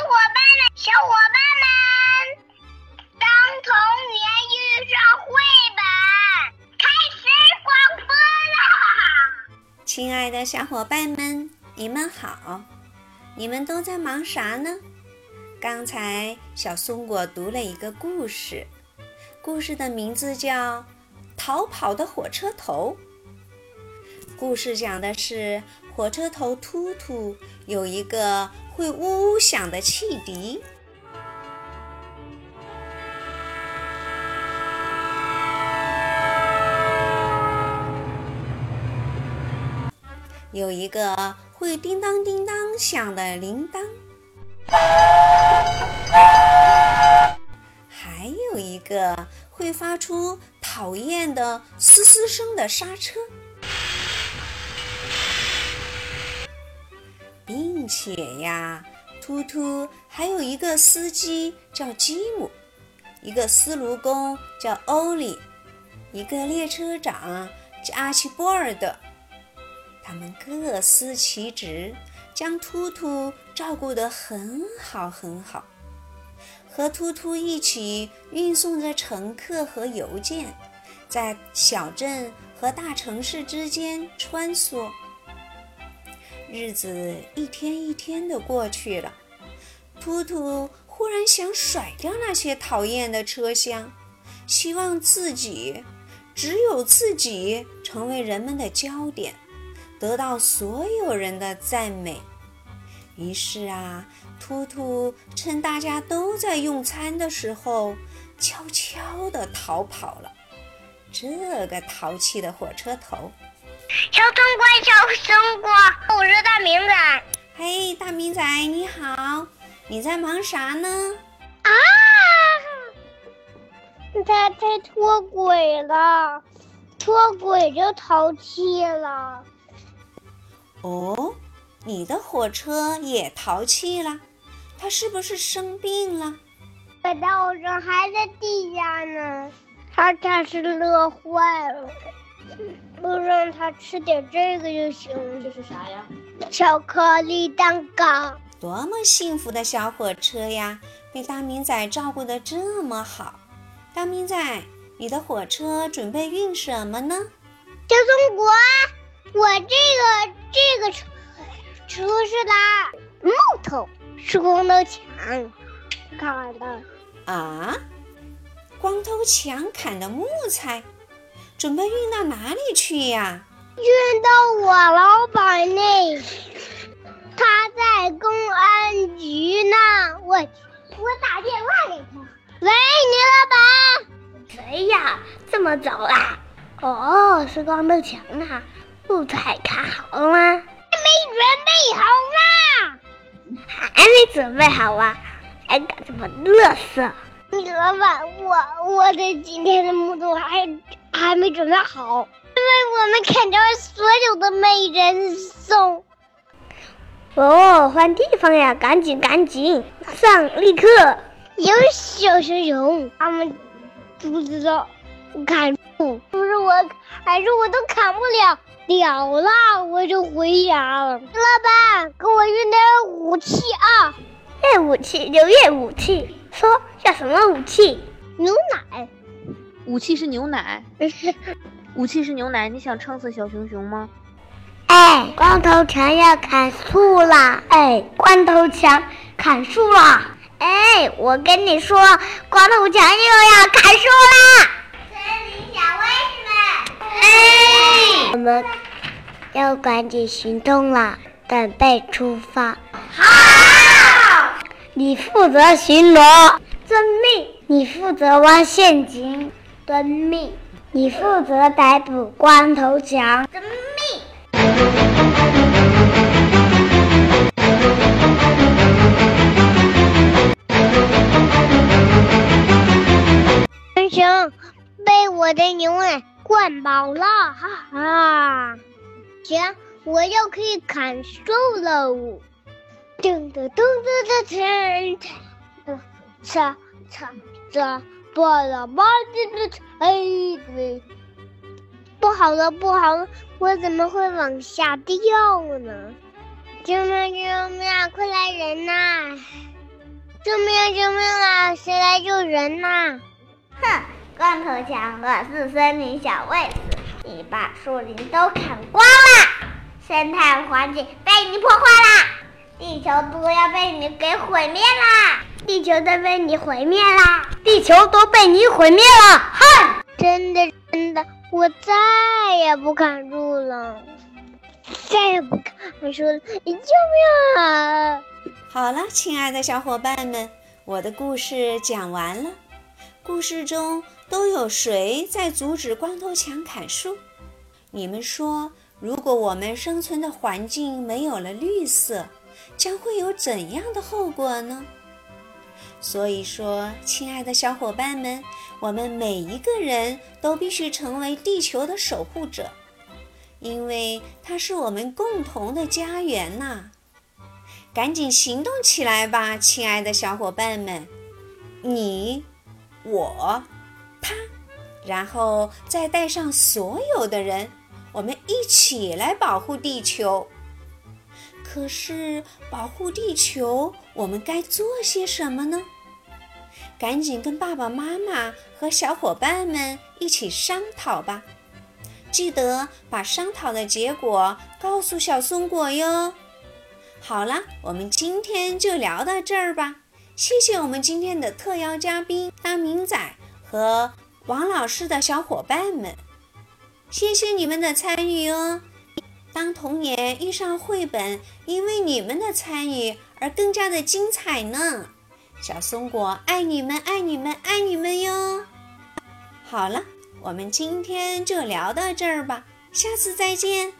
小伙伴们，小伙伴们，当童年遇上绘本，开始广播啦！亲爱的小伙伴们，你们好！你们都在忙啥呢？刚才小松果读了一个故事，故事的名字叫《逃跑的火车头》。故事讲的是火车头突突有一个会呜呜响的汽笛。有一个会叮当叮当响的铃铛，还有一个会发出讨厌的嘶嘶声的刹车。并且呀，突突还有一个司机叫吉姆，一个司炉工叫欧里，一个列车长叫阿奇波尔德。他们各司其职，将突突照顾得很好很好，和突突一起运送着乘客和邮件，在小镇和大城市之间穿梭。日子一天一天的过去了，突突忽然想甩掉那些讨厌的车厢，希望自己只有自己成为人们的焦点，得到所有人的赞美。于是啊，突突趁大家都在用餐的时候，悄悄地逃跑了。这个淘气的火车头！小冬瓜，小冬瓜，我是大明仔。嘿，大明仔，你好，你在忙啥呢？啊！他他脱轨了，脱轨就淘气了。哦，你的火车也淘气了？它是不是生病了？我的火车还在地下呢，它它是乐坏了。不让他吃点这个就行。这是啥呀？巧克力蛋糕。多么幸福的小火车呀！被大明仔照顾得这么好。大明仔，你的火车准备运什么呢？小松果，我这个这个车车是拉木头，是光头强砍的。啊？光头强砍的木材？准备运到哪里去呀？运到我老板那，他在公安局呢。我我打电话给他。喂，你老板。谁呀？这么早啦？哦，是光头强啊。木材砍好了吗？还没准备好呢。还没准备好啊？还敢这么乐色？你老板，我我的今天的木头还。还没准备好，因为我们砍掉所有的美人松。哦，换地方呀！赶紧赶紧上，立刻！有小熊熊，他们不知道砍树，不是我，还是我都砍不了了了，我就回家了。老板，给我运点武器啊！带武器就运武器，说要什么武器？牛奶。武器是牛奶，武器是牛奶。你想撑死小熊熊吗？哎，光头强要砍树啦！哎，光头强砍树啦！哎，我跟你说，光头强又要砍树啦！森林小卫士们，哎，我们要赶紧行动啦，准备出发。好，你负责巡逻，遵命。你负责挖陷阱。遵命，你负责逮捕光头强。遵命。熊熊被我的牛奶灌饱了，哈哈！行，我又可以砍树喽！噔噔噔噔噔噔，嚓嚓嚓。巴拉巴的哎，对，不好了，不好了，我怎么会往下掉呢？救命！救命！快来人呐！救命！救命啊！谁来救人呐？哼，光头强我是森林小卫士，你把树林都砍光了，生态环境被你破坏啦，地球都要被你给毁灭啦，地球都被你毁灭啦！地球都被你毁灭了！哼！真的真的，我再也不砍树了，再也不砍树了！救命啊！好了，亲爱的小伙伴们，我的故事讲完了。故事中都有谁在阻止光头强砍树？你们说，如果我们生存的环境没有了绿色，将会有怎样的后果呢？所以说，亲爱的小伙伴们，我们每一个人都必须成为地球的守护者，因为它是我们共同的家园呐！赶紧行动起来吧，亲爱的小伙伴们！你。我，他，然后再带上所有的人，我们一起来保护地球。可是，保护地球，我们该做些什么呢？赶紧跟爸爸妈妈和小伙伴们一起商讨吧！记得把商讨的结果告诉小松果哟。好了，我们今天就聊到这儿吧。谢谢我们今天的特邀嘉宾大明仔和王老师的小伙伴们，谢谢你们的参与哦！当童年遇上绘本，因为你们的参与而更加的精彩呢！小松果爱你们，爱你们，爱你们哟！好了，我们今天就聊到这儿吧，下次再见。